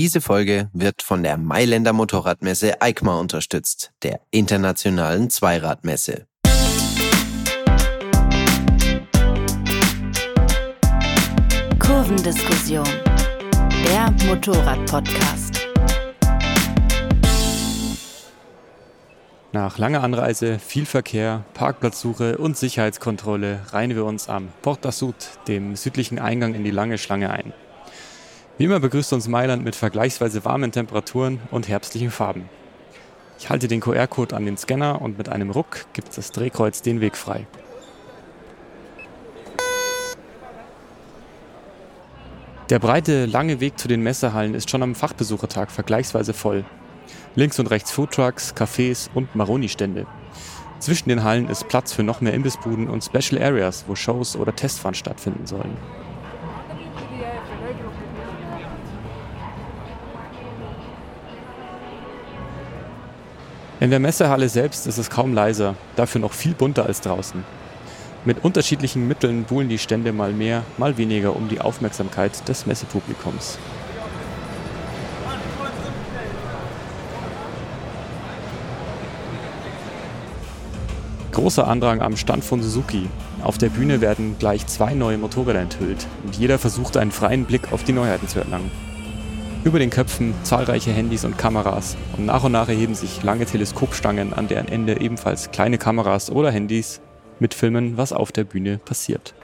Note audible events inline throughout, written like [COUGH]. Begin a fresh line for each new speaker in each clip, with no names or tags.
Diese Folge wird von der Mailänder Motorradmesse EICMA unterstützt, der internationalen Zweiradmesse.
Kurvendiskussion, der Motorrad-Podcast.
Nach langer Anreise, viel Verkehr, Parkplatzsuche und Sicherheitskontrolle reihen wir uns am Porta Sud, dem südlichen Eingang in die lange Schlange ein. Wie immer begrüßt uns Mailand mit vergleichsweise warmen Temperaturen und herbstlichen Farben. Ich halte den QR-Code an den Scanner und mit einem Ruck gibt das Drehkreuz den Weg frei. Der breite, lange Weg zu den Messehallen ist schon am Fachbesuchertag vergleichsweise voll. Links und rechts Foodtrucks, Cafés und Maroni-Stände. Zwischen den Hallen ist Platz für noch mehr Imbissbuden und Special Areas, wo Shows oder Testfahren stattfinden sollen. In der Messehalle selbst ist es kaum leiser, dafür noch viel bunter als draußen. Mit unterschiedlichen Mitteln buhlen die Stände mal mehr, mal weniger um die Aufmerksamkeit des Messepublikums. Großer Andrang am Stand von Suzuki. Auf der Bühne werden gleich zwei neue Motorräder enthüllt und jeder versucht einen freien Blick auf die Neuheiten zu erlangen. Über den Köpfen zahlreiche Handys und Kameras und nach und nach erheben sich lange Teleskopstangen, an deren Ende ebenfalls kleine Kameras oder Handys mitfilmen, was auf der Bühne passiert.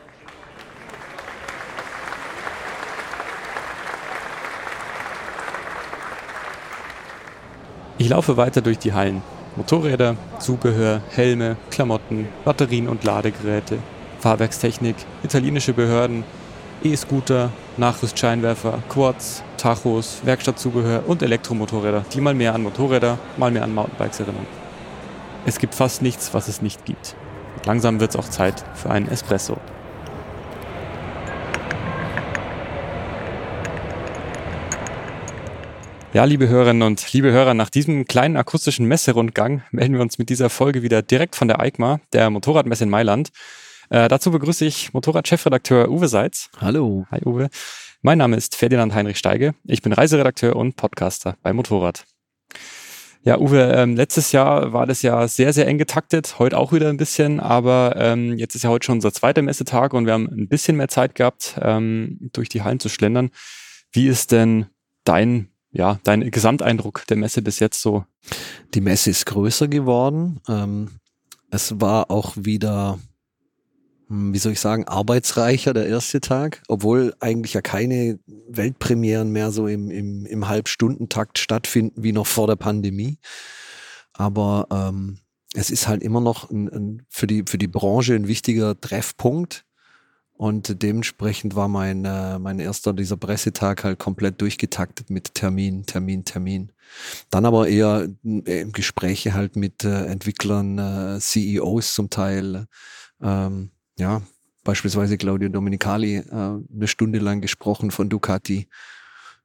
Ich laufe weiter durch die Hallen. Motorräder, Zubehör, Helme, Klamotten, Batterien und Ladegeräte, Fahrwerkstechnik, italienische Behörden, E-Scooter, Nachrüstscheinwerfer, Quads, Tachos, Werkstattzubehör und Elektromotorräder, die mal mehr an Motorräder, mal mehr an Mountainbikes erinnern. Es gibt fast nichts, was es nicht gibt. Langsam wird es auch Zeit für einen Espresso. Ja, liebe Hörerinnen und liebe Hörer, nach diesem kleinen akustischen Messerundgang melden wir uns mit dieser Folge wieder direkt von der EICMA, der Motorradmesse in Mailand. Äh, dazu begrüße ich Motorrad-Chefredakteur Uwe Seitz.
Hallo.
Hi Uwe. Mein Name ist Ferdinand Heinrich Steige. Ich bin Reiseredakteur und Podcaster bei Motorrad. Ja, Uwe, ähm, letztes Jahr war das ja sehr, sehr eng getaktet, heute auch wieder ein bisschen, aber ähm, jetzt ist ja heute schon unser zweiter Messetag und wir haben ein bisschen mehr Zeit gehabt, ähm, durch die Hallen zu schlendern. Wie ist denn dein ja, dein Gesamteindruck der Messe bis jetzt so?
Die Messe ist größer geworden. Ähm, es war auch wieder, wie soll ich sagen, arbeitsreicher der erste Tag, obwohl eigentlich ja keine Weltpremieren mehr so im, im, im Halbstundentakt stattfinden wie noch vor der Pandemie. Aber ähm, es ist halt immer noch ein, ein, für, die, für die Branche ein wichtiger Treffpunkt. Und dementsprechend war mein, äh, mein erster, dieser Pressetag halt komplett durchgetaktet mit Termin, Termin, Termin. Dann aber eher äh, Gespräche halt mit äh, Entwicklern, äh, CEOs zum Teil. Ähm, ja, beispielsweise Claudio Dominicali äh, eine Stunde lang gesprochen von Ducati.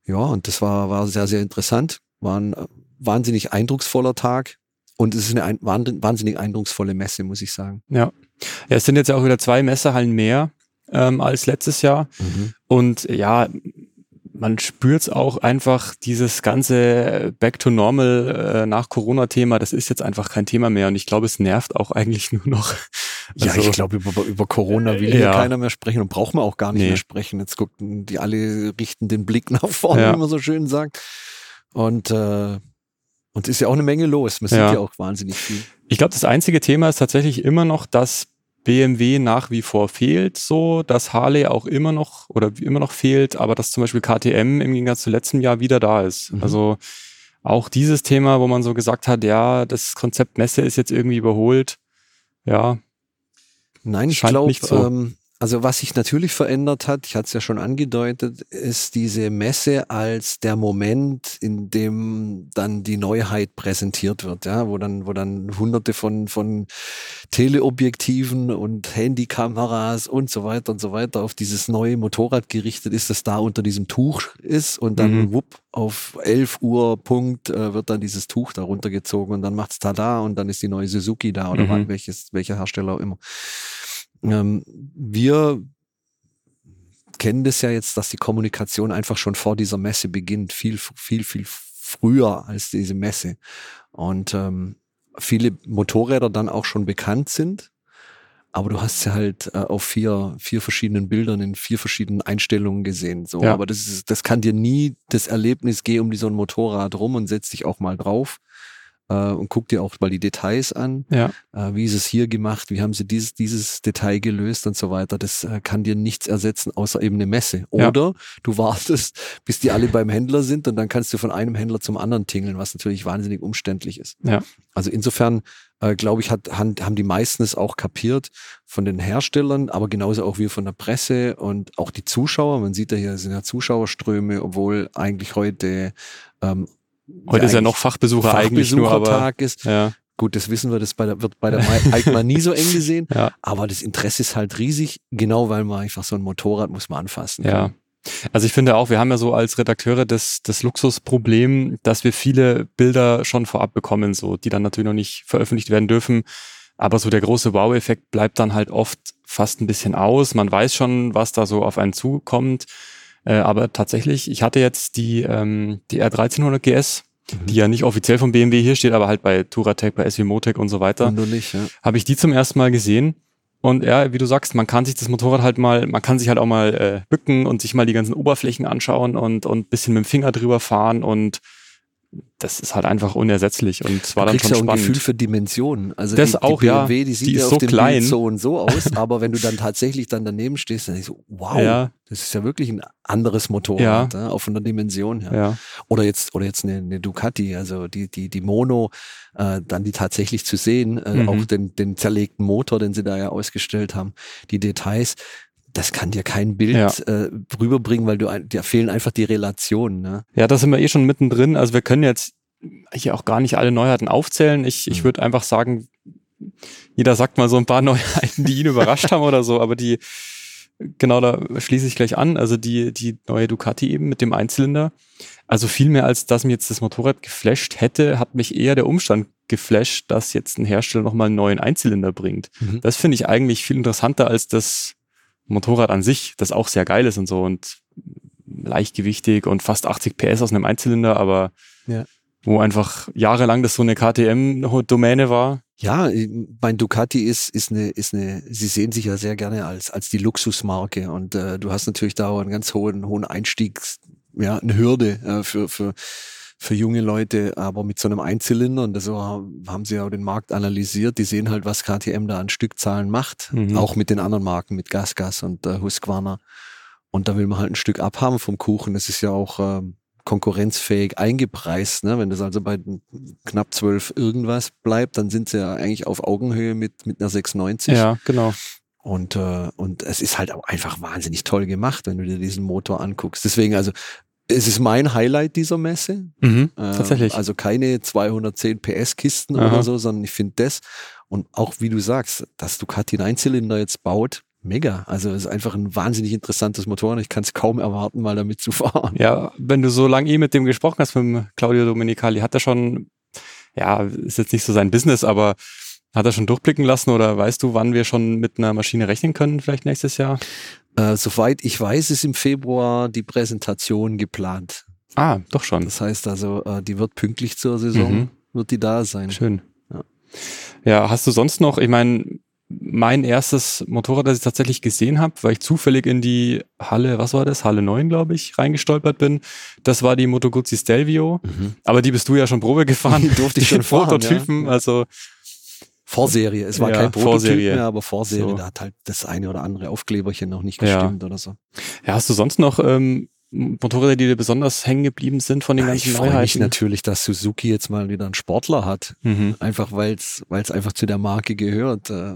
Ja, und das war, war sehr, sehr interessant. War ein äh, wahnsinnig eindrucksvoller Tag. Und es ist eine ein, wahnsinnig eindrucksvolle Messe, muss ich sagen.
Ja. ja, es sind jetzt ja auch wieder zwei Messehallen mehr ähm, als letztes Jahr. Mhm. Und ja, man spürt auch einfach dieses ganze Back to Normal äh, nach Corona-Thema, das ist jetzt einfach kein Thema mehr und ich glaube, es nervt auch eigentlich nur noch.
Also, ja, ich glaube, über, über Corona will ja. keiner mehr sprechen und braucht man auch gar nicht nee. mehr sprechen. Jetzt gucken die alle richten den Blick [LAUGHS] nach vorne, ja. wie man so schön sagt. Und äh, und ist ja auch eine Menge los. Man sieht ja, ja auch wahnsinnig viel.
Ich glaube, das einzige Thema ist tatsächlich immer noch, dass BMW nach wie vor fehlt, so dass Harley auch immer noch oder immer noch fehlt, aber dass zum Beispiel KTM im Gegensatz zu letztem Jahr wieder da ist. Mhm. Also auch dieses Thema, wo man so gesagt hat, ja, das Konzept Messe ist jetzt irgendwie überholt. Ja.
Nein, ich glaube, so. ähm, also was sich natürlich verändert hat, ich hatte es ja schon angedeutet, ist diese Messe als der Moment, in dem dann die Neuheit präsentiert wird, ja, wo dann, wo dann hunderte von, von Teleobjektiven und Handykameras und so weiter und so weiter auf dieses neue Motorrad gerichtet ist, das da unter diesem Tuch ist und dann mhm. wupp, auf 11 Uhr Punkt äh, wird dann dieses Tuch da runtergezogen und dann macht's tada und dann ist die neue Suzuki da oder mhm. welches, welcher Hersteller auch immer. Ähm, wir kennen das ja jetzt, dass die Kommunikation einfach schon vor dieser Messe beginnt, viel, viel, viel früher als diese Messe. Und ähm, viele Motorräder dann auch schon bekannt sind. Aber du hast sie halt äh, auf vier, vier verschiedenen Bildern in vier verschiedenen Einstellungen gesehen. So,
Ja.
aber das ist, das kann dir nie das Erlebnis, geh um so ein Motorrad rum und setz dich auch mal drauf äh, und guck dir auch mal die Details an.
Ja.
Äh, wie ist es hier gemacht? Wie haben sie dieses, dieses Detail gelöst und so weiter? Das äh, kann dir nichts ersetzen, außer eben eine Messe.
Ja.
Oder du wartest, [LAUGHS] bis die alle beim Händler sind und dann kannst du von einem Händler zum anderen tingeln, was natürlich wahnsinnig umständlich ist.
Ja.
Also insofern, äh, glaube ich, hat, haben die meisten es auch kapiert von den Herstellern, aber genauso auch wir von der Presse und auch die Zuschauer. Man sieht ja hier es sind ja Zuschauerströme, obwohl eigentlich heute ähm,
Heute ist ja noch Fachbesucher, eigentlich nur, aber
Fachbesuchertag ist.
ja,
Gut, das wissen wir, das bei der, wird bei der EICMA nie so eng gesehen. [LAUGHS]
ja,
Aber das Interesse ist halt riesig, genau weil man einfach so ein Motorrad muss man anfassen.
ja. Also ich finde auch, wir haben ja so als Redakteure das, das Luxusproblem, dass wir viele Bilder schon vorab bekommen, so, die dann natürlich noch nicht veröffentlicht werden dürfen. Aber so der große Wow-Effekt bleibt dann halt oft fast ein bisschen aus. Man weiß schon, was da so auf einen zukommt. Äh, aber tatsächlich, ich hatte jetzt die, ähm, die R1300 GS, die ja nicht offiziell vom BMW hier steht, aber halt bei Touratec, bei SW Motec und so weiter.
Und nicht, ja.
habe ich die zum ersten Mal gesehen. Und ja, wie du sagst, man kann sich das Motorrad halt mal, man kann sich halt auch mal äh, bücken und sich mal die ganzen Oberflächen anschauen und und bisschen mit dem Finger drüber fahren und das ist halt einfach unersetzlich und es war
Du
dann schon
ja auch ein
spannend.
Gefühl für Dimensionen. Also
Das
die, die
auch, ja.
BMW, die sieht
Die
ja auf
so
dem
klein.
Bild so und so aus, [LAUGHS] aber wenn du dann tatsächlich dann daneben stehst, dann denkst du, wow,
Ja.
das ist ja wirklich ein anderes Motorrad, ja. auch von der Dimension her.
ja,
Oder jetzt, oder jetzt eine, eine Ducati, also die, die, die Mono, äh, dann die tatsächlich zu sehen, äh,
Mhm.
auch den, den zerlegten Motor, den sie da ja ausgestellt haben, die Details, das kann dir kein Bild
Ja.
äh, rüberbringen, weil du ein, dir fehlen einfach die Relationen. Ne?
ja, da sind wir eh schon mittendrin. Also wir können jetzt hier auch gar nicht alle Neuheiten aufzählen. Ich, ich
Mhm.
würde einfach sagen, jeder sagt mal so ein paar [LAUGHS] Neuheiten, die ihn überrascht haben oder so, aber die, genau da schließe ich gleich an. Also die, die neue Ducati eben mit dem Einzylinder. Also viel mehr als dass mir jetzt das Motorrad geflasht hätte, hat mich eher der Umstand geflasht, dass jetzt ein Hersteller nochmal einen neuen Einzylinder bringt.
Mhm.
Das finde ich eigentlich viel interessanter als das Motorrad an sich, das auch sehr geil ist und so und leichtgewichtig und fast 80 PS aus einem Einzylinder, aber
Ja.
wo einfach jahrelang das so eine KTM-Domäne war.
Ja, mein Ducati ist, ist eine, ist eine, sie sehen sich ja sehr gerne als, als die Luxusmarke und äh, du hast natürlich da auch einen ganz hohen, hohen Einstiegs, ja, eine Hürde äh, für, für, für junge Leute, aber mit so einem Einzylinder und so haben sie ja auch den Markt analysiert, die sehen halt, was KTM da an Stückzahlen macht,
Mhm.
auch mit den anderen Marken, mit GasGas und äh, Husqvarna und da will man halt ein Stück abhaben vom Kuchen, das ist ja auch ähm, konkurrenzfähig eingepreist. Ne? Wenn das also bei knapp 12 irgendwas bleibt, dann sind sie ja eigentlich auf Augenhöhe mit, mit einer 690.
Ja, genau.
Und, äh, und es ist halt auch einfach wahnsinnig toll gemacht, wenn du dir diesen Motor anguckst. Deswegen, also, es ist mein Highlight dieser Messe.
Mhm,
Ähm,
tatsächlich.
Also keine 210 PS Kisten
Aha.
oder so, sondern ich finde das und auch wie du sagst, dass Ducati einen Einzylinder jetzt baut, mega. Also es ist einfach ein wahnsinnig interessantes Motor und ich kann es kaum erwarten, mal damit zu fahren.
Ja, wenn du so lange eh mit dem gesprochen hast, mit dem Claudio Domenicali, hat er schon, ja, ist jetzt nicht so sein Business, aber hat er schon durchblicken lassen oder weißt du, wann wir schon mit einer Maschine rechnen können, vielleicht nächstes Jahr?
Äh, soweit ich weiß, ist im Februar die Präsentation geplant.
Ah, doch schon.
Das heißt also, äh, die wird pünktlich zur Saison,
Mhm.
wird die da sein.
Schön.
Ja.
Ja, hast du sonst noch, ich meine, mein erstes Motorrad, das ich tatsächlich gesehen habe, weil ich zufällig in die Halle, was war das? Halle 9, glaube ich, reingestolpert bin. Das war die Moto Guzzi Stelvio.
Mhm.
Aber die bist du ja schon Probe gefahren.
Die durfte ich schon fahren,
Prototypen,
ja.
also
Vorserie, es war
Ja,
kein Prototyp
Vorserie.
mehr, aber Vorserie,
So.
da hat halt das eine oder andere Aufkleberchen noch nicht
Ja.
gestimmt oder so.
Ja, hast du sonst noch ähm, Motorräder, die dir besonders hängen geblieben sind von den
Ja,
ganzen
ich freue mich
Neuheiten?
natürlich, dass Suzuki jetzt mal wieder einen Sportler hat.
Mhm.
Einfach weil es einfach zu der Marke gehört. äh,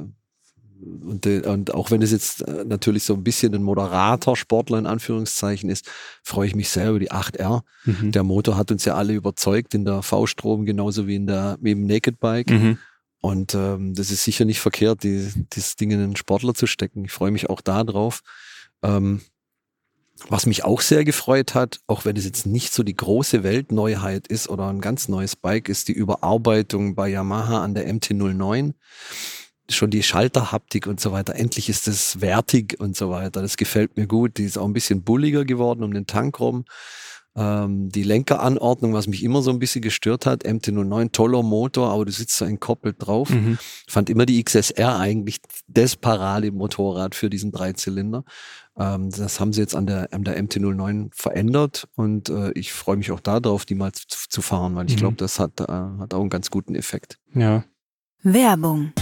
Und, und auch wenn es jetzt äh, natürlich so ein bisschen ein moderater Sportler in Anführungszeichen ist, freue ich mich sehr über die 8R.
Mhm.
Der Motor hat uns ja alle überzeugt in der V-Strom genauso wie in der wie im Naked Bike.
Mhm.
Und ähm, das ist sicher nicht verkehrt, die, das Ding in einen Sportler zu stecken. Ich freue mich auch da drauf. Ähm, was mich auch sehr gefreut hat, auch wenn es jetzt nicht so die große Weltneuheit ist oder ein ganz neues Bike, ist die Überarbeitung bei Yamaha an der MT-09. schon die Schalterhaptik und so weiter. Endlich ist es wertig und so weiter. Das gefällt mir gut. Die ist auch ein bisschen bulliger geworden um den Tank rum. Ähm, die Lenkeranordnung, was mich immer so ein bisschen gestört hat, MT-09, toller Motor, aber du sitzt so entkoppelt drauf.
Mhm.
Fand immer die XSR eigentlich das Parade-Motorrad für diesen Dreizylinder. Ähm, das haben sie jetzt an der, an der MT-09 verändert und äh, ich freue mich auch darauf, die mal zu, zu fahren, weil ich
Mhm.
glaube, das hat, äh, hat auch einen ganz guten Effekt.
Ja.
Werbung.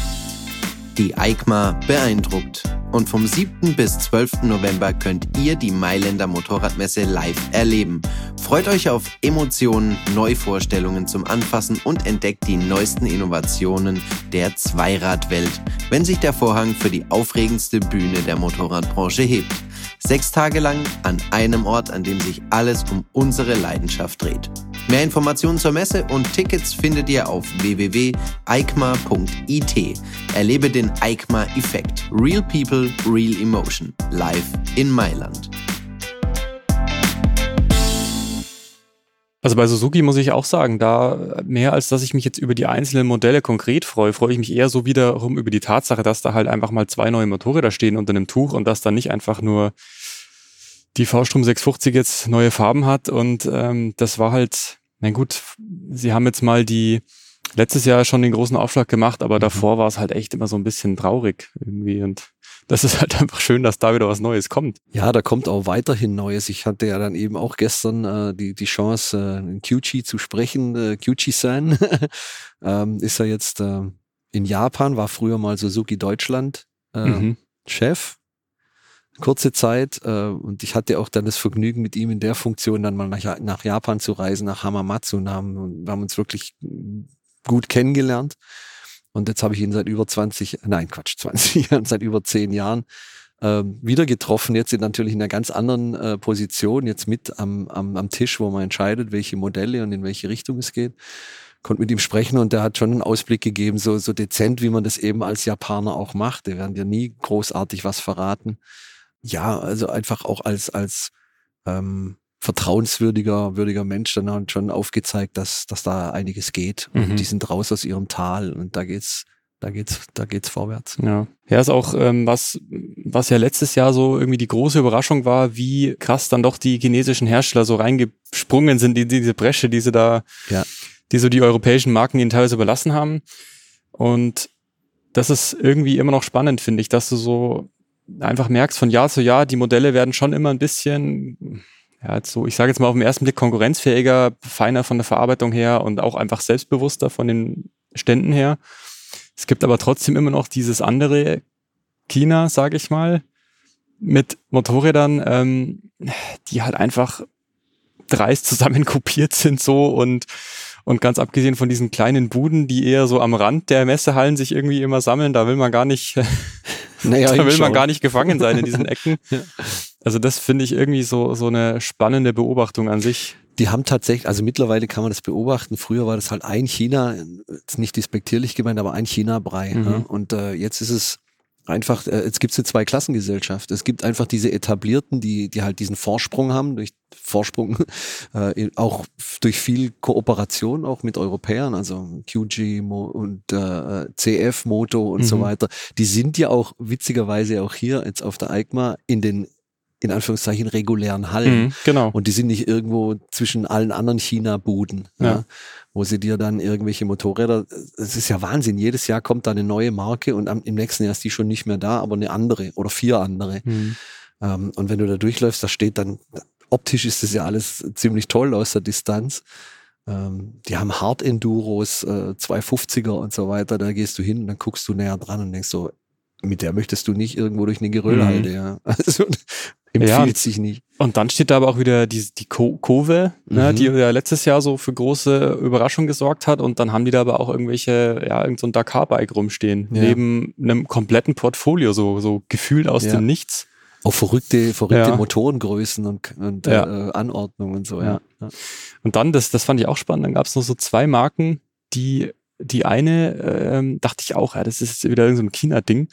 Die EICMA beeindruckt. Und vom 7. bis 12. November könnt ihr die Mailänder Motorradmesse live erleben. Freut euch auf Emotionen, Neuvorstellungen zum Anfassen und entdeckt die neuesten Innovationen der Zweiradwelt, wenn sich der Vorhang für die aufregendste Bühne der Motorradbranche hebt. Sechs Tage lang an einem Ort, an dem sich alles um unsere Leidenschaft dreht. Mehr Informationen zur Messe und Tickets findet ihr auf www.eikma.it. Erlebe den EICMA-Effekt. Real People, Real Emotion. Live in Mailand.
Also bei Suzuki muss ich auch sagen, da mehr als dass ich mich jetzt über die einzelnen Modelle konkret freue, freue ich mich eher so wiederum über die Tatsache, dass da halt einfach mal zwei neue Motorräder stehen unter einem Tuch und dass da nicht einfach nur die V-Strom 650 jetzt neue Farben hat und ähm, das war halt, na gut, sie haben jetzt mal die letztes Jahr schon den großen Aufschlag gemacht, aber davor war es halt echt immer so ein bisschen traurig irgendwie und das ist halt [LAUGHS] einfach schön, dass da wieder was Neues kommt.
Ja, da kommt auch weiterhin Neues. Ich hatte ja dann eben auch gestern äh, die, die Chance, äh, in Kyuchi zu sprechen. Äh, Kyuchi-san [LAUGHS] ähm, ist er jetzt äh, in Japan, war früher mal Suzuki Deutschland äh,
Mhm.
Chef. Kurze Zeit äh, und ich hatte auch dann das Vergnügen, mit ihm in der Funktion dann mal nach, Ja- nach Japan zu reisen, nach Hamamatsu. Und haben, und wir haben uns wirklich gut kennengelernt. Und jetzt habe ich ihn seit über 20, nein Quatsch, [LAUGHS] 20 Jahren, seit über 10 Jahren ähm, wieder getroffen, jetzt natürlich in einer ganz anderen äh, Position, jetzt mit am, am, am Tisch, wo man entscheidet, welche Modelle und in welche Richtung es geht. Konnte mit ihm sprechen und der hat schon einen Ausblick gegeben, so, so dezent, wie man das eben als Japaner auch macht. Der werden dir nie großartig was verraten. Ja, also einfach auch als, als ähm, vertrauenswürdiger würdiger Mensch dann hat schon aufgezeigt, dass, dass da einiges geht.
Mhm.
Und die sind raus aus ihrem Tal und da geht's, da geht's, da geht's vorwärts.
Ja, ja ist auch ähm, was, was ja letztes Jahr so irgendwie die große Überraschung war, wie krass dann doch die chinesischen Hersteller so reingesprungen sind in diese Bresche, die sie da,
Ja.
die so die europäischen Marken ihnen teilweise überlassen haben. Und das ist irgendwie immer noch spannend, finde ich, dass du so einfach merkst, von Jahr zu Jahr, die Modelle werden schon immer ein bisschen, ja, so, ich sage jetzt mal auf den ersten Blick konkurrenzfähiger, feiner von der Verarbeitung her und auch einfach selbstbewusster von den Ständen her. Es gibt aber trotzdem immer noch dieses andere China, sage ich mal, mit Motorrädern, ähm, die halt einfach dreist zusammen [LAUGHS] kopiert sind so und und ganz abgesehen von diesen kleinen Buden, die eher so am Rand der Messehallen sich irgendwie immer sammeln, da will man gar nicht, [LAUGHS]
Naja,
da will man gar nicht gefangen sein in diesen Ecken. [LAUGHS]
Ja.
Also das finde ich irgendwie so so eine spannende Beobachtung an sich.
Die haben tatsächlich, also mittlerweile kann man das beobachten. Früher war das halt ein China, jetzt nicht despektierlich gemeint, aber ein China-Brei.
Mhm.
Ja? Und äh, jetzt ist es einfach, äh, jetzt gibt es eine Zweiklassengesellschaft. Es gibt einfach diese Etablierten, die, die halt diesen Vorsprung haben, durch Vorsprung [LAUGHS] äh, auch durch viel Kooperation auch mit Europäern, also QG Mo und äh, CF Moto und so
Mhm.
weiter. Die sind ja auch witzigerweise auch hier jetzt auf der EICMA in den in Anführungszeichen regulären Hallen.
Mhm, genau.
Und die sind nicht irgendwo zwischen allen anderen China-Buden, ja.
Ja.
wo sie dir dann irgendwelche Motorräder, es ist ja Wahnsinn, jedes Jahr kommt da eine neue Marke und am, im nächsten Jahr ist die schon nicht mehr da, aber eine andere oder vier andere.
Mhm.
Ähm, und wenn du da durchläufst, da steht dann, optisch ist das ja alles ziemlich toll aus der Distanz. Ähm, die haben Hard-Enduros, äh, 250er und so weiter, da gehst du hin und dann guckst du näher dran und denkst so, mit der möchtest du nicht irgendwo durch eine
Mhm.
Geröllhalde, ja. [LAUGHS] Also empfiehlt
Ja,
sich nicht.
Und dann steht da aber auch wieder die, die Kove, ne,
Mhm.
die ja letztes Jahr so für große Überraschung gesorgt hat. Und dann haben die da aber auch irgendwelche, ja, irgend so ein Dakar-Bike rumstehen.
Ja.
Neben einem kompletten Portfolio, so, so gefühlt aus
Ja.
dem Nichts.
Auch verrückte, verrückte
Ja.
Motorengrößen und, und äh, Anordnungen und so, Ja.
Und dann, das, das fand ich auch spannend, dann gab es noch so zwei Marken, die, die eine, ähm, dachte ich auch, ja, das ist wieder irgendein so ein China-Ding.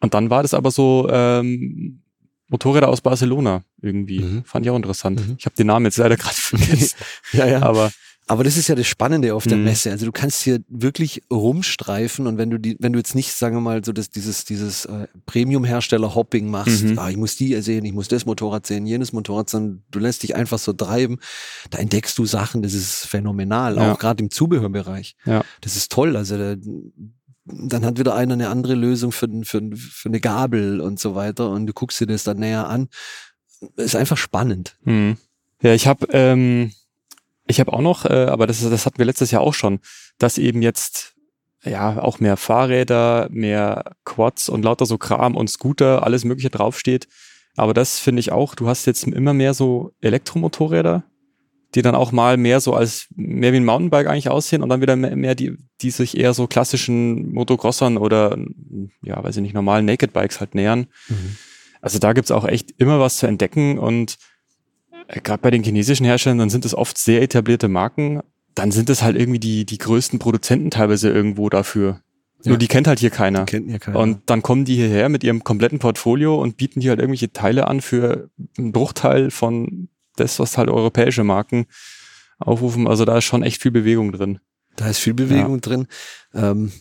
Und dann war das aber so ähm, Motorräder aus Barcelona irgendwie.
Mhm.
Fand ich auch interessant.
Mhm.
Ich habe den Namen jetzt leider gerade [LAUGHS] vergessen.
Ja, ja.
Aber,
Aber das ist ja das Spannende auf der mhm. Messe. Also du kannst hier wirklich rumstreifen und wenn du die, wenn du jetzt nicht, sagen wir mal, so das, dieses, dieses äh, Premium-Hersteller-Hopping machst, mhm. ah, ich muss die sehen, ich muss das Motorrad sehen, jenes Motorrad, sondern du lässt dich einfach so treiben, da entdeckst du Sachen, das ist phänomenal, ja. auch gerade im Zubehörbereich. Ja. Das ist toll. Also da, dann hat wieder einer eine andere Lösung für, für, für eine Gabel und so weiter und du guckst dir das dann näher an. Ist einfach spannend.
Mhm. Ja, ich habe ähm ich habe auch noch, äh, aber das, das hatten wir letztes Jahr auch schon, dass eben jetzt ja auch mehr Fahrräder, mehr Quads und lauter so Kram und Scooter, alles Mögliche draufsteht. Aber das finde ich auch, du hast jetzt immer mehr so Elektromotorräder, die dann auch mal mehr so als mehr wie ein Mountainbike eigentlich aussehen und dann wieder mehr, mehr die, die sich eher so klassischen Motocrossern oder ja, weiß ich nicht, normalen Naked Bikes halt nähern. Mhm. Also da gibt's auch echt immer was zu entdecken und äh, gerade bei den chinesischen Herstellern, dann sind es oft sehr etablierte Marken. Dann sind es halt irgendwie die, die größten Produzenten teilweise irgendwo dafür. Ja. Nur die kennt halt hier keiner. Die kennt hier keiner. Und dann kommen die hierher mit ihrem kompletten Portfolio und bieten hier halt irgendwelche Teile an für einen Bruchteil von das, was halt europäische Marken aufrufen. Also da ist schon echt viel Bewegung drin.
Da ist viel Bewegung ja. drin. Ähm,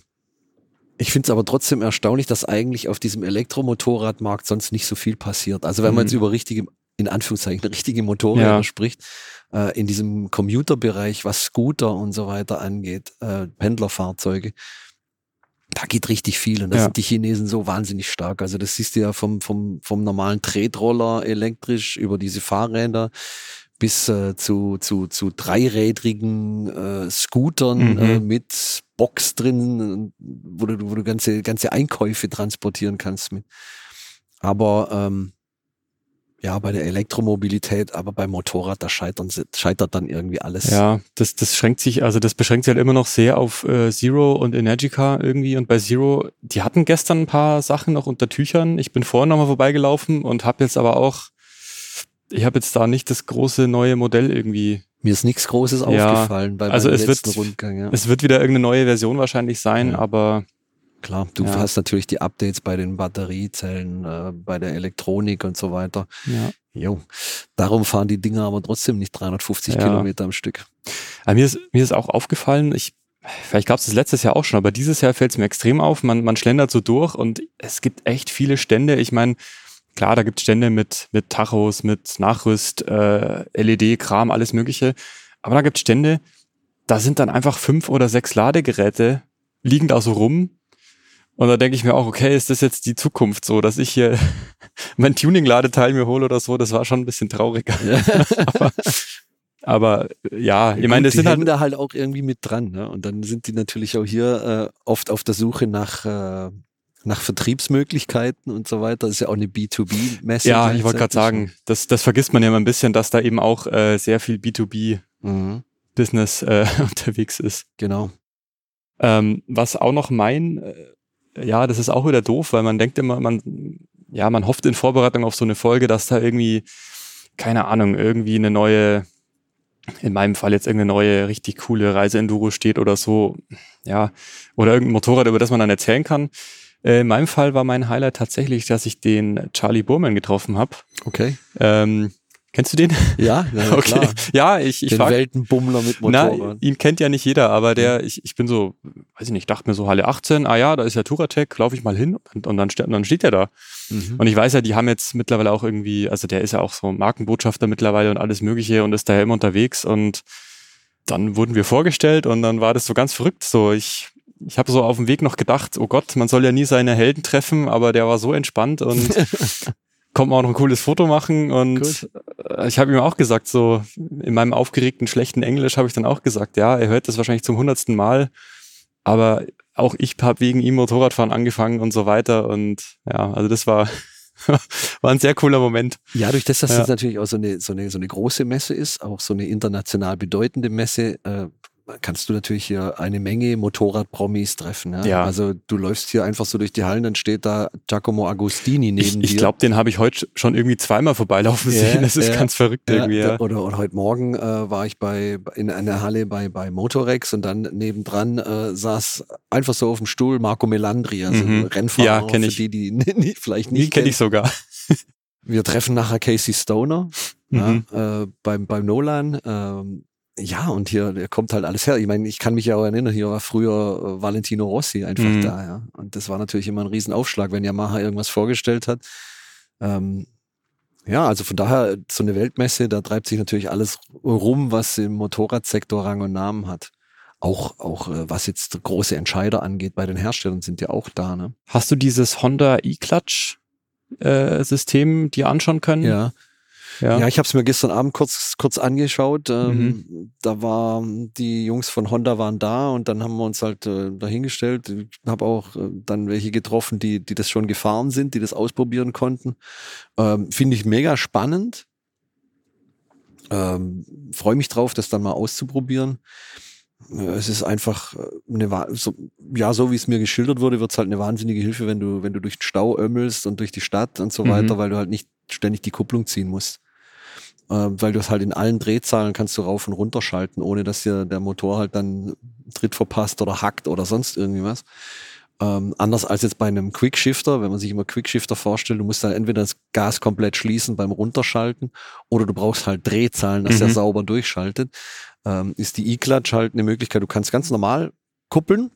ich finde es aber trotzdem erstaunlich, dass eigentlich auf diesem Elektromotorradmarkt sonst nicht so viel passiert. Also wenn mhm. man jetzt über richtige in Anführungszeichen [LAUGHS] richtige Motorräder ja. spricht, äh, in diesem Commuterbereich, was Scooter und so weiter angeht, äh, Pendlerfahrzeuge, da geht richtig viel und da ja. sind die Chinesen so wahnsinnig stark. Also das siehst du ja vom, vom, vom normalen Tretroller elektrisch über diese Fahrräder bis äh, zu, zu, zu dreirädrigen äh, Scootern mhm. äh, mit Box drin, wo du, wo du ganze, ganze Einkäufe transportieren kannst mit. Aber ähm, ja, bei der Elektromobilität, aber beim Motorrad, da scheitern, scheitert dann irgendwie alles.
Ja, das, das schränkt sich, also das beschränkt sich halt immer noch sehr auf äh, Zero und Energica irgendwie. Und bei Zero, die hatten gestern ein paar Sachen noch unter Tüchern. Ich bin vorhin nochmal vorbeigelaufen und habe jetzt aber auch, ich habe jetzt da nicht das große neue Modell irgendwie.
Mir ist nichts Großes ja, aufgefallen
bei also es letzten wird, Rundgang. Ja. Es wird wieder irgendeine neue Version wahrscheinlich sein, ja. aber
Klar, du ja. hast natürlich die Updates bei den Batteriezellen, äh, bei der Elektronik und so weiter. Ja. Jo. Darum fahren die Dinger aber trotzdem nicht 350 ja. Kilometer am Stück.
Aber mir ist, mir ist auch aufgefallen, ich, vielleicht gab es das letztes Jahr auch schon, aber dieses Jahr fällt es mir extrem auf. Man, man schlendert so durch und es gibt echt viele Stände. Ich meine, klar, da gibt es Stände mit, mit Tachos, mit Nachrüst, äh, LED-Kram, alles Mögliche. Aber da gibt es Stände, da sind dann einfach fünf oder sechs Ladegeräte liegen da so rum und da denke ich mir auch, okay, ist das jetzt die Zukunft so, dass ich hier [LAUGHS] mein Tuning-Ladeteil mir hole oder so, das war schon ein bisschen trauriger. [LAUGHS] Aber, aber, ja, ich meine, das
die
sind
halt da halt auch irgendwie mit dran, ne? Und dann sind die natürlich auch hier äh, oft auf der Suche nach äh, nach Vertriebsmöglichkeiten und so weiter. Das ist ja auch eine B2B-Messe.
Ja, ich wollte gerade sagen, das, das vergisst man ja immer ein bisschen, dass da eben auch äh, sehr viel B2B-Business mhm. äh, [LAUGHS] unterwegs ist.
Genau.
Ähm, was auch noch mein äh, ja, das ist auch wieder doof, weil man denkt immer, man, ja, man hofft in Vorbereitung auf so eine Folge, dass da irgendwie, keine Ahnung, irgendwie eine neue, in meinem Fall jetzt irgendeine neue, richtig coole Reiseenduro steht oder so, ja, oder irgendein Motorrad, über das man dann erzählen kann. Äh, in meinem Fall war mein Highlight tatsächlich, dass ich den Charlie Burman getroffen habe.
Okay.
Ähm, Kennst du den?
Ja, ja [LAUGHS] okay. klar.
Ja, ich, ich
den frag, Weltenbummler mit Motorrad.
Na, ihn kennt ja nicht jeder, aber der, ich, ich bin so, weiß ich nicht, dachte mir so Halle 18, ah ja, da ist ja Touratec, laufe ich mal hin und, und dann, und dann steht er da. Mhm. Und ich weiß ja, die haben jetzt mittlerweile auch irgendwie, also der ist ja auch so Markenbotschafter mittlerweile und alles Mögliche und ist da ja immer unterwegs und dann wurden wir vorgestellt und dann war das so ganz verrückt. So, ich, ich habe so auf dem Weg noch gedacht, oh Gott, man soll ja nie seine Helden treffen, aber der war so entspannt und [LAUGHS] kommt man auch noch ein cooles Foto machen und Gut. Äh, ich habe ihm auch gesagt, so in meinem aufgeregten, schlechten Englisch habe ich dann auch gesagt, ja, er hört das wahrscheinlich zum hundertsten Mal, aber auch ich habe wegen ihm Motorradfahren angefangen und so weiter und ja, also das war [LAUGHS] war ein sehr cooler Moment.
Ja, durch das, dass ja. das natürlich auch so eine, so eine, so eine große Messe ist, auch so eine international bedeutende Messe, äh, kannst du natürlich hier eine Menge Motorrad-Promis treffen. Ja? ja? Also du läufst hier einfach so durch die Hallen, dann steht da Giacomo Agostini neben
ich, dir. Ich glaube, den habe ich heute schon irgendwie zweimal vorbeilaufen ja, sehen. Das ist ja, ganz verrückt irgendwie. Ja.
Oder, oder heute Morgen äh, war ich bei in einer Halle bei, bei Motorex und dann nebendran äh, saß einfach so auf dem Stuhl Marco Melandri, also mhm. Rennfahrer,
ja, kenn ich.
die, die, die [LAUGHS] vielleicht nicht.
Die kenne ich sogar.
Wir treffen nachher Casey Stoner mhm. äh, beim, beim Nolan. Ähm, ja, und hier hier kommt halt alles her. Ich meine, ich kann mich ja auch erinnern, hier war früher äh, Valentino Rossi einfach
Mhm.
da, ja. Und das war natürlich immer ein Riesenaufschlag, wenn Yamaha irgendwas vorgestellt hat. Ähm, ja, also von daher, so eine Weltmesse, da treibt sich natürlich alles rum, was im Motorradsektor Rang und Namen hat. Auch, auch äh, was jetzt große Entscheider angeht, bei den Herstellern sind ja auch da, ne?
Hast du dieses Honda E-Clutch äh, System dir anschauen können?
Ja.
Ja.
Ja, ich habe es mir gestern Abend kurz kurz angeschaut. Ähm, Da war die Jungs von Honda waren da und dann haben wir uns halt äh, dahingestellt. Ich habe auch äh, dann welche getroffen, die die das schon gefahren sind, die das ausprobieren konnten. Ähm, Finde ich mega spannend. Ähm, Freue mich drauf, das dann mal auszuprobieren. Äh, Es ist einfach äh, eine, so, ja, so wie es mir geschildert wurde, wird es halt eine wahnsinnige Hilfe, wenn du, wenn du durch den Stau ömmelst und durch die Stadt und so
Mhm.
weiter, weil du halt nicht ständig die Kupplung ziehen musst. Äh, weil du es halt in allen Drehzahlen kannst du rauf und runter schalten, ohne dass dir der Motor halt dann Tritt verpasst oder hackt oder sonst irgendwie was. Ähm, anders als jetzt bei einem Quickshifter, wenn man sich immer Quickshifter vorstellt, du musst dann entweder das Gas komplett schließen beim Runterschalten oder du brauchst halt Drehzahlen, dass er
Mhm.
sauber durchschaltet. Ähm, ist die E-Clutch halt eine Möglichkeit, du kannst ganz normal kuppeln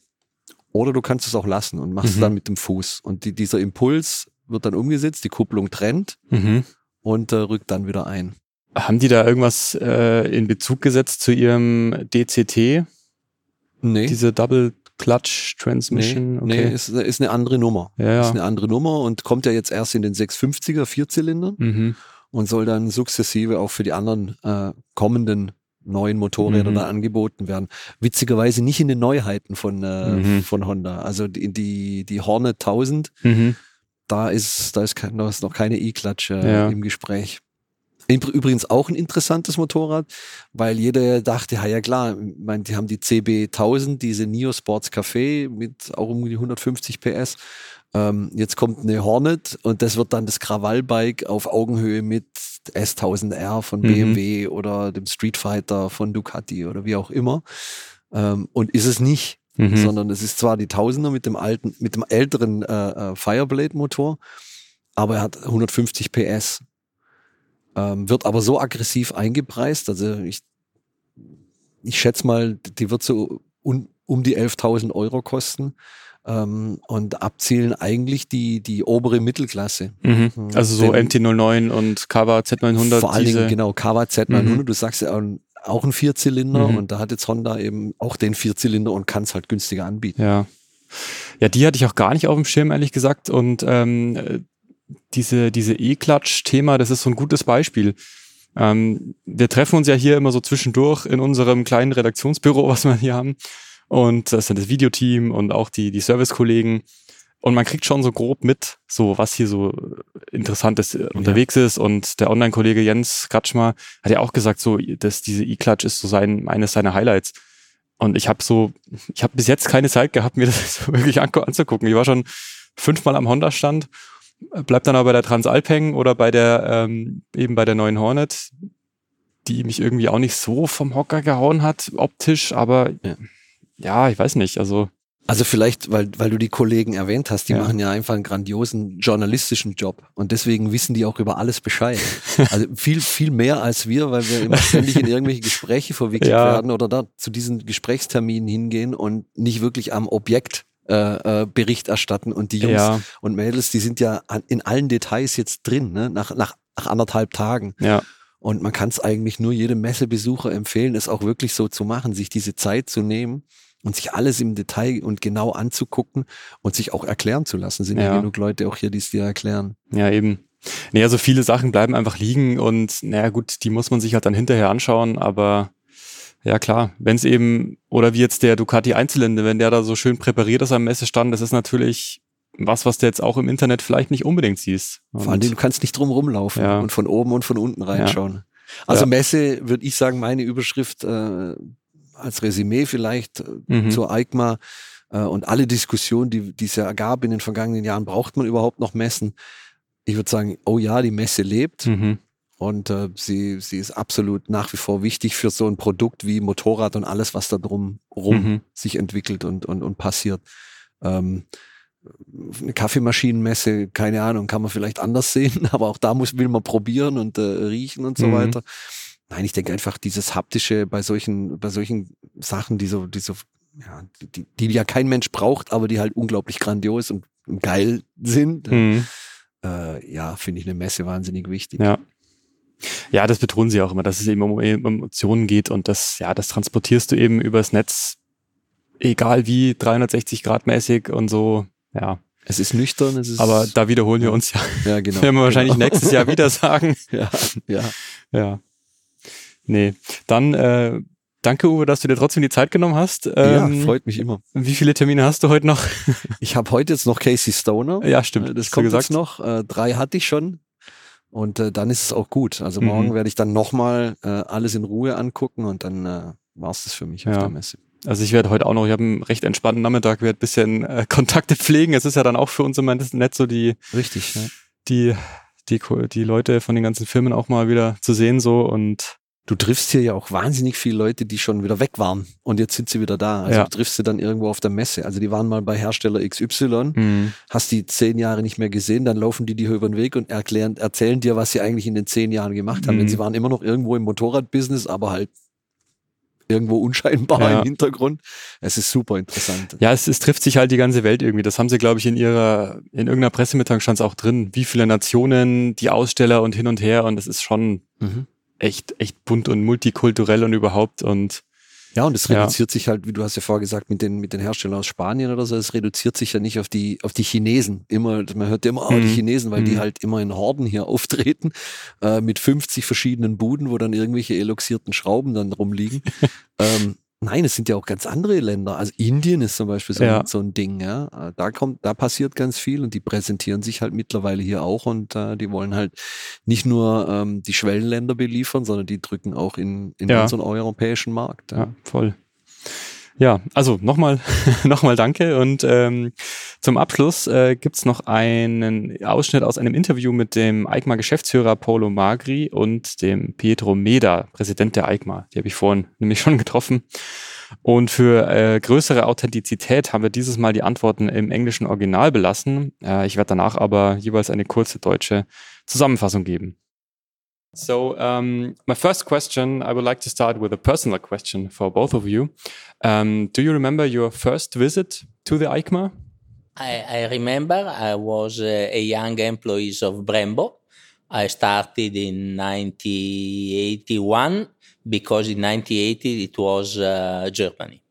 oder du kannst es auch lassen und machst es
Mhm.
dann mit dem Fuß. Und die, dieser Impuls wird dann umgesetzt, die Kupplung trennt
Mhm.
und äh, rückt dann wieder ein.
Haben die da irgendwas äh, in Bezug gesetzt zu ihrem DCT,
Nee.
diese Double Clutch Transmission?
Nee,
okay.
nee ist, ist eine andere Nummer.
ja,
Ist
ja.
eine andere Nummer und kommt ja jetzt erst in den 650er Vierzylindern
Mhm.
und soll dann sukzessive auch für die anderen äh, kommenden neuen Motorräder
Mhm.
dann angeboten werden. Witzigerweise nicht in den Neuheiten von, äh,
Mhm.
von Honda. Also die, die, die Hornet 1000,
Mhm.
da ist, da ist, kein, da ist noch keine E-Clutch äh,
Ja.
im Gespräch. Übr- Übrigens auch ein interessantes Motorrad, weil jeder dachte, ja, ja klar, meine, die haben die CB 1000, diese Neo Sports Café mit auch um die 150 PS. Ähm, jetzt kommt eine Hornet und das wird dann das Krawallbike auf Augenhöhe mit S1000R von
Mhm.
BMW oder dem Street Fighter von Ducati oder wie auch immer. Ähm, und ist es nicht,
Mhm.
sondern es ist zwar die Tausender mit dem alten, mit dem älteren äh, äh, Fireblade-Motor, aber er hat 150 PS. Ähm, wird aber so aggressiv eingepreist, also ich, ich schätze mal, die wird so un, um die 11.000 Euro kosten ähm, und abzielen eigentlich die, die obere Mittelklasse.
Mhm.
Mhm.
Also so
Denn-
MT-09 und Kawa Z900.
Vor allen Dingen, genau, Kawa Z900,
Mhm.
du sagst ja auch, ein- Vierzylinder
Mhm.
und da hat jetzt Honda eben auch den Vierzylinder und kann es halt günstiger anbieten.
Ja. Ja, die hatte ich auch gar nicht auf dem Schirm, ehrlich gesagt. Und ähm, äh, diese, diese E-Clutch-Thema, das ist so ein gutes Beispiel. Ähm, wir treffen uns ja hier immer so zwischendurch in unserem kleinen Redaktionsbüro, [LAUGHS] was wir hier haben. Und das sind das Videoteam und auch die, die Servicekollegen. Und man kriegt schon so grob mit, so was hier so interessantes äh, unterwegs ist. Und der Online-Kollege Jens Kratschmer hat ja auch gesagt, so, dass diese E-Clutch ist so sein, eines seiner Highlights. Und ich habe so, ich habe bis jetzt keine Zeit gehabt, mir [LAUGHS] das so wirklich anzugucken. Ich war schon fünfmal am Honda-Stand, bleib dann aber bei der Transalp hängen oder bei der, ähm, eben bei der neuen Hornet, die mich irgendwie auch nicht so vom Hocker gehauen hat, optisch, aber
Ja.
ja, ich weiß nicht, also
Also vielleicht, weil, weil du die Kollegen erwähnt hast, die
Ja.
machen ja einfach einen grandiosen journalistischen Job und deswegen wissen die auch über alles Bescheid. [LAUGHS] Also viel, viel mehr als wir, weil wir immer ständig in irgendwelche Gespräche verwickelt
Ja.
werden oder da zu diesen Gesprächsterminen hingehen und nicht wirklich am Objekt äh, äh, Bericht erstatten und die Jungs
ja,
und Mädels, die sind ja in allen Details jetzt drin, ne? nach, nach, nach anderthalb Tagen.
ja,
Und man kann es eigentlich nur jedem Messebesucher empfehlen, es auch wirklich so zu machen, sich diese Zeit zu nehmen und sich alles im Detail und genau anzugucken und sich auch erklären zu lassen. Sind ja, genug Leute auch hier, die es dir erklären.
ja, eben. Nee, also viele Sachen bleiben einfach liegen und naja gut, die muss man sich halt dann hinterher anschauen, aber ja klar, wenn es eben, oder wie jetzt der Ducati Einzylinder, wenn der da so schön präpariert ist am Messestand, das ist natürlich was, was du jetzt auch im Internet vielleicht nicht unbedingt siehst.
Vor allem,
Und-
du kannst nicht drum rumlaufen
Ja.
und von oben und von unten reinschauen. Also
Ja.
Messe, würde ich sagen, meine Überschrift äh, als Resümee vielleicht äh,
Mhm.
zur EICMA äh, und alle Diskussionen, die, die es ja gab in den vergangenen Jahren, braucht man überhaupt noch Messen? Ich würde sagen, oh ja, die Messe lebt.
Mhm.
Und äh, sie, sie ist absolut nach wie vor wichtig für so ein Produkt wie Motorrad und alles, was da drum rum
Mhm.
sich entwickelt und, und, und passiert. Ähm, eine Kaffeemaschinenmesse, keine Ahnung, kann man vielleicht anders [LAUGHS] sehen, aber auch da muss, will man probieren und äh, riechen und so
Mhm.
weiter. nein, ich denke einfach dieses haptische bei solchen, bei solchen Sachen, die so, die so, ja, die, die ja kein Mensch braucht, aber die halt unglaublich grandios und geil sind. Mhm. Äh, ja, finde ich eine Messe wahnsinnig wichtig.
Ja. Ja, das betonen sie auch immer, dass es eben um Emotionen geht und das, ja, das transportierst du eben übers Netz, egal wie, 360 Grad mäßig und so, ja.
Es ist nüchtern, es ist.
Aber da wiederholen wir uns ja.
Ja, genau. [LAUGHS]
Werden wir wahrscheinlich
genau.
nächstes Jahr wieder sagen. [LAUGHS]
ja, ja.
Ja. Nee. Dann, äh, danke Uwe, dass du dir trotzdem die Zeit genommen hast.
Ähm, ja, freut mich immer.
Wie viele Termine hast du heute noch?
ich habe heute jetzt noch Casey Stoner.
Ja, stimmt.
Äh, das kommt jetzt noch. Äh, drei hatte ich schon. Und äh, dann ist es auch gut. Also morgen mhm. werde ich dann nochmal äh, alles in Ruhe angucken und dann äh, war es das für mich
ja. auf der Messe. Also ich werde heute auch noch, ich habe einen recht entspannten Nachmittag, werde ein bisschen äh, [LAUGHS] Kontakte pflegen. Es ist ja dann auch für uns immer nett so die,
Richtig, ja.
die, die, die Leute von den ganzen Firmen auch mal wieder zu sehen so und
du triffst hier ja auch wahnsinnig viele Leute, die schon wieder weg waren und jetzt sind sie wieder da. Also ja. du triffst sie dann irgendwo auf der Messe. Also die waren mal bei Hersteller XY, mhm. hast die zehn Jahre nicht mehr gesehen, dann laufen die dir über den Weg und erklären, erzählen dir, was sie eigentlich in den zehn Jahren gemacht haben. Mhm. Denn sie waren immer noch irgendwo im Motorradbusiness, aber halt irgendwo unscheinbar ja. im Hintergrund. Es ist super interessant.
Ja, es, es trifft sich halt die ganze Welt irgendwie. Das haben sie, glaube ich, in ihrer, in irgendeiner Pressemitteilung stand es auch drin, wie viele Nationen, die Aussteller und hin und her und es ist schon mhm. Echt, echt bunt und multikulturell und überhaupt und
ja, und es reduziert ja. sich halt, wie du hast ja vorher gesagt, mit den, mit den Herstellern aus Spanien oder so, es reduziert sich ja nicht auf die, auf die Chinesen. Immer, man hört ja immer, oh, die mhm. Chinesen, weil mhm. die halt immer in Horden hier auftreten, äh, mit 50 verschiedenen Buden, wo dann irgendwelche eloxierten Schrauben dann rumliegen. [LAUGHS] ähm, Nein, es sind ja auch ganz andere Länder. Also Indien ist zum Beispiel so, ja. so ein Ding, ja. Da kommt, da passiert ganz viel und die präsentieren sich halt mittlerweile hier auch und äh, die wollen halt nicht nur ähm, die Schwellenländer beliefern, sondern die drücken auch in, in ja. unseren europäischen Markt.
Ja, ja voll. Ja, also nochmal [LAUGHS] nochmal danke und ähm, zum Abschluss äh, gibt noch einen Ausschnitt aus einem Interview mit dem EICMA-Geschäftsführer Paolo Magri und dem Pietro Meda, Präsident der EICMA. Die habe ich vorhin nämlich schon getroffen. Und für äh, größere Authentizität haben wir dieses Mal die Antworten im englischen Original belassen. Äh, ich werde danach aber jeweils eine kurze deutsche Zusammenfassung geben. So, um, my first question, I would like to start with a personal question for both of you. Um, do you remember your first visit to the EICMA?
I, I remember I was uh, a young employee of Brembo. I started in 1981 because in 1980 it was uh, Germany.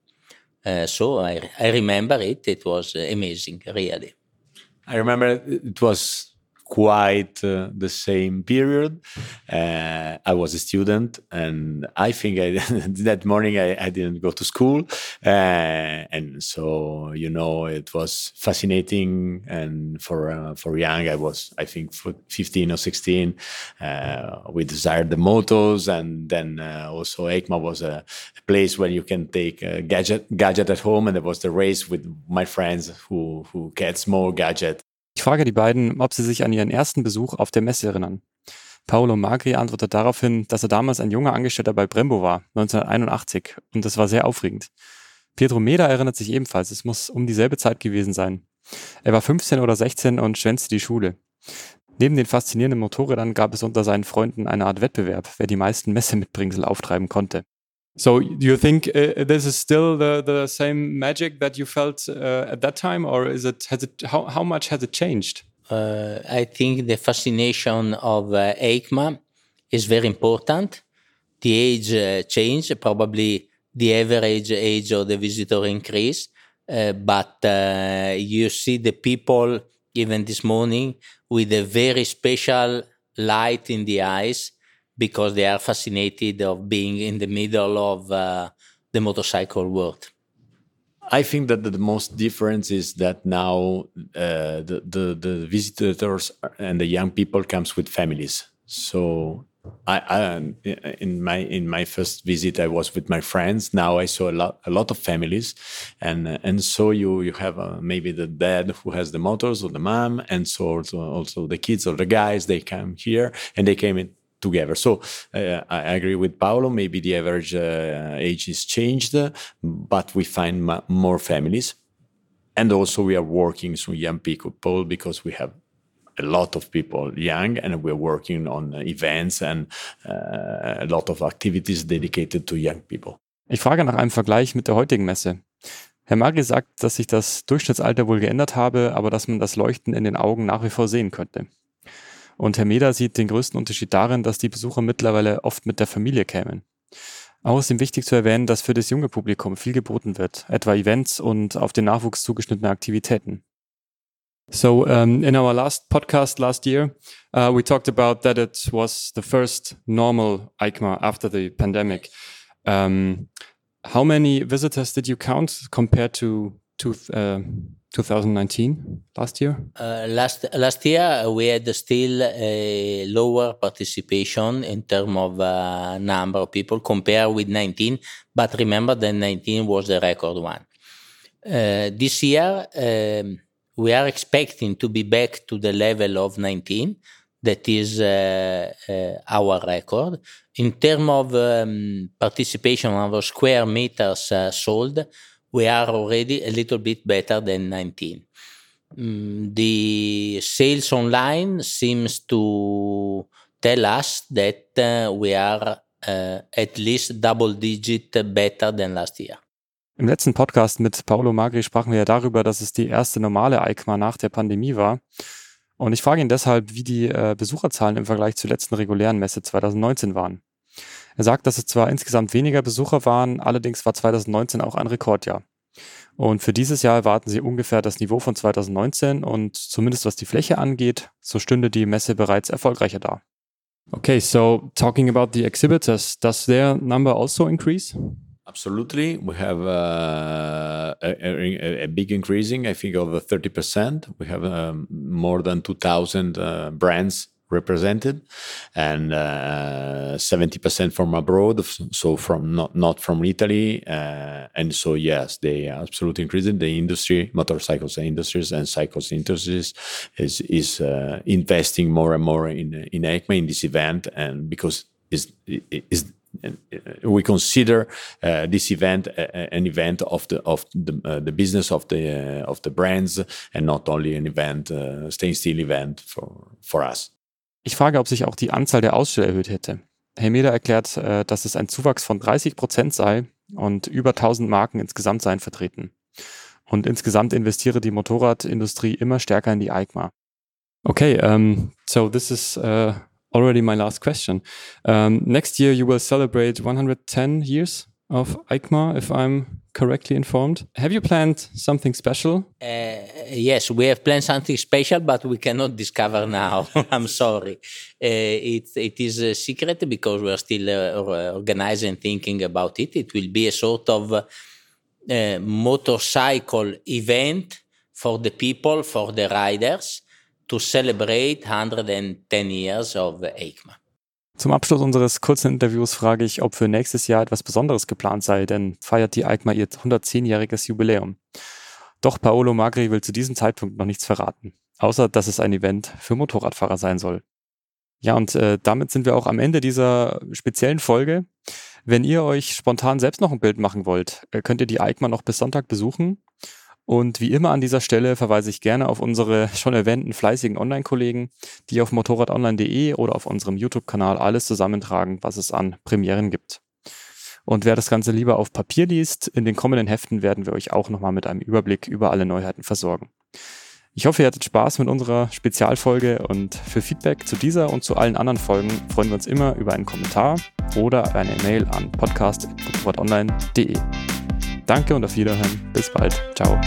Uh, so I, I remember it. It was amazing, really.
I remember it was quite uh, the same period. Uh, I was a student, and I think I, [LAUGHS] that morning I, I, didn't go to school, uh, and so you know it was fascinating. And for uh, for young, I was I think 15 or 16. Uh, we desired the motos, and then uh, also EICMA was a, a, place where you can take a gadget gadget at home, and there was the race with my friends who who gets more gadget
Ich frage die beiden, ob sie sich an ihren ersten Besuch auf der Messe erinnern. Paolo Magri antwortet daraufhin, dass er damals ein junger Angestellter bei Brembo war, 1981, und das war sehr aufregend. Pietro Meda erinnert sich ebenfalls, es muss um dieselbe Zeit gewesen sein. Er war 15 oder 16 und schwänzte die Schule. Neben den faszinierenden Motorrädern gab es unter seinen Freunden eine Art Wettbewerb, wer die meisten Messemitbringsel auftreiben konnte. So, do you think uh, this is still the, the same magic that you felt uh, at that time, or is it has it how, how much has it changed?
Uh, I think the fascination of uh, EICMA is very important. The age uh, changed, probably the average age of the visitor increased, uh, but uh, you see the people even this morning with a very special light in the eyes because they are fascinated of being in the middle of uh, the motorcycle world.
I think that the most difference is that now uh, the, the, the visitors and the young people comes with families. So I, I, in my in my first visit I was with my friends. Now I saw a lot a lot of families, and and so you you have uh, maybe the dad who has the motors or the mom, and so also, also the kids or the guys they come here and they came in together. So uh, I agree with Paolo. Maybe the average uh, age is changed, but we find more families. And also we are working with young people because we have a lot of people young, and we're working on events and uh, a lot of activities dedicated to young people.
Ich frage nach einem Vergleich mit der heutigen Messe. Herr Magri sagt, dass sich das Durchschnittsalter wohl geändert habe, aber dass man das Leuchten in den Augen nach wie vor sehen könnte. Und Herr Meder sieht den größten Unterschied darin, dass die Besucher mittlerweile oft mit der Familie kämen. Ihm wichtig zu erwähnen, dass für das junge Publikum viel geboten wird, etwa Events und auf den Nachwuchs zugeschnittene Aktivitäten. So, um, in our last podcast last year, uh, we talked about that it was the first normal EICMA after the pandemic. Um, how many visitors did you count compared to, to uh, 2019 last year?
Uh, last last year uh, we had still a lower participation in terms of uh, number of people compared with 19. But remember that 19 was the record one. Uh, this year um, we are expecting to be back to the level of 19. That is uh, uh, our record. In terms of um, participation of square meters sold, we are already a little bit better than 19. Mm, the sales online seems to tell us that uh, we are uh, at least double digit better than last year.
Im letzten Podcast mit Paolo Magri sprachen wir ja darüber, dass es die erste normale EICMA nach der Pandemie war. Und ich frage ihn deshalb, wie die äh, Besucherzahlen im Vergleich zur letzten regulären Messe 2019 waren. Er sagt, dass es zwar insgesamt weniger Besucher waren, allerdings war 2019 auch ein Rekordjahr. Und für dieses Jahr erwarten sie ungefähr das Niveau von 2019 und zumindest was die Fläche angeht, so stünde die Messe bereits erfolgreicher da. Okay, so talking about the exhibitors, does their number also increase?
Absolutely. We have uh, a, a, a, big increasing, I think, of 30%. We have um, more than 2,000 uh, brands represented. And uh, 70% from abroad so from not not from italy. Uh, and so yes they absolutely increasing. The industry motorcycles industries and cycles industries is is uh, investing more and more in in EICMA in this event. And because is is uh, we consider uh, this event an event of the of the, uh, the business of the of the brands and not only an event staying still event for for us
Ich frage, ob sich auch die Anzahl der Aussteller erhöht hätte. Helmeda erklärt, äh, dass es ein Zuwachs von 30 Prozent sei und über 1000 Marken insgesamt seien vertreten. Und insgesamt investiere die Motorradindustrie immer stärker in die EICMA. Okay, um, so this is uh, already my last question. Um, next year you will celebrate 110 years of EICMA, if I'm correctly informed. Have you planned something special?
Uh, yes, we have planned something special, but we cannot discover now. [LAUGHS] I'm sorry. Uh, it, it is a secret because we're still uh, organizing thinking about it. It will be a sort of uh, motorcycle event for the people, for the riders, to celebrate 110 years of EICMA.
Zum Abschluss unseres kurzen Interviews frage ich, ob für nächstes Jahr etwas Besonderes geplant sei, denn feiert die EICMA ihr 110-jähriges Jubiläum. Doch Paolo Magri will zu diesem Zeitpunkt noch nichts verraten, außer dass es ein Event für Motorradfahrer sein soll. Ja, und äh, damit sind wir auch am Ende dieser speziellen Folge. Wenn ihr euch spontan selbst noch ein Bild machen wollt, äh, könnt ihr die EICMA noch bis Sonntag besuchen. Und wie immer an dieser Stelle verweise ich gerne auf unsere schon erwähnten fleißigen Online-Kollegen, die auf motorradonline.de oder auf unserem YouTube-Kanal alles zusammentragen, was es an Premieren gibt. Und wer das Ganze lieber auf Papier liest, in den kommenden Heften werden wir euch auch nochmal mit einem Überblick über alle Neuheiten versorgen. Ich hoffe, ihr hattet Spaß mit unserer Spezialfolge und für Feedback zu dieser und zu allen anderen Folgen freuen wir uns immer über einen Kommentar oder eine Mail an podcast.motorradonline.de. Danke und auf Wiederhören. Bis bald. Ciao.